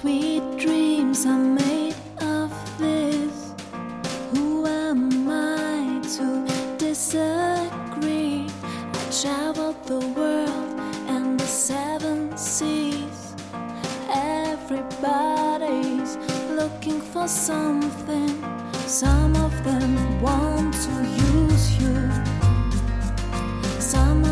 Sweet dreams are made of this. Who am I to disagree? I traveled the world and the seven seas. Everybody's looking for something. Some of them want to use you. Some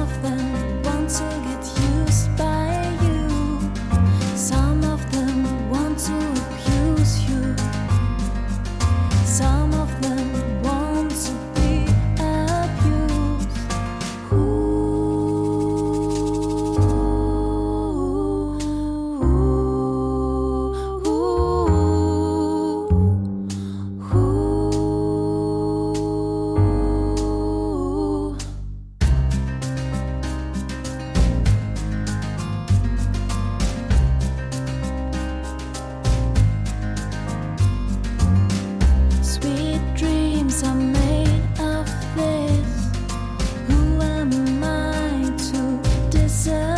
answer.